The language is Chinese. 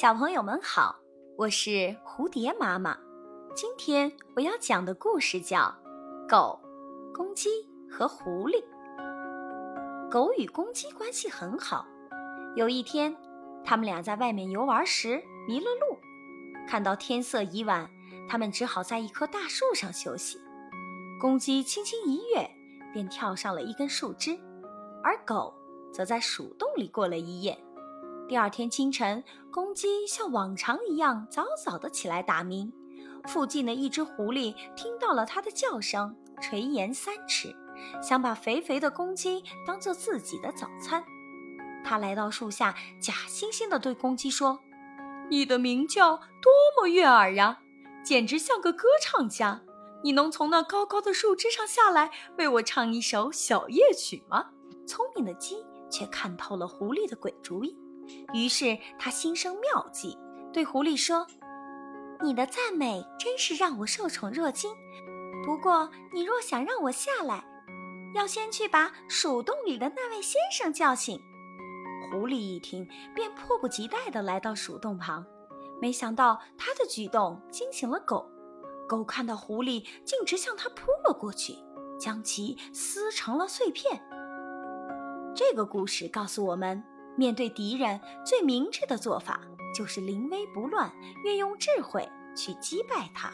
小朋友们好，我是蝴蝶妈妈。今天我要讲的故事叫《狗、公鸡和狐狸》。狗与公鸡关系很好。有一天，他们俩在外面游玩时迷了路，看到天色已晚，他们只好在一棵大树上休息。公鸡轻轻一跃，便跳上了一根树枝，而狗则在鼠洞里过了一夜。第二天清晨，公鸡像往常一样早早的起来打鸣。附近的一只狐狸听到了它的叫声，垂涎三尺，想把肥肥的公鸡当做自己的早餐。它来到树下，假惺惺地对公鸡说：“你的鸣叫多么悦耳呀，简直像个歌唱家！你能从那高高的树枝上下来，为我唱一首小夜曲吗？”聪明的鸡却看透了狐狸的鬼主意。于是他心生妙计，对狐狸说：“你的赞美真是让我受宠若惊。不过，你若想让我下来，要先去把鼠洞里的那位先生叫醒。”狐狸一听，便迫不及待地来到鼠洞旁。没想到他的举动惊醒了狗。狗看到狐狸，径直向他扑了过去，将其撕成了碎片。这个故事告诉我们。面对敌人，最明智的做法就是临危不乱，运用智慧去击败他。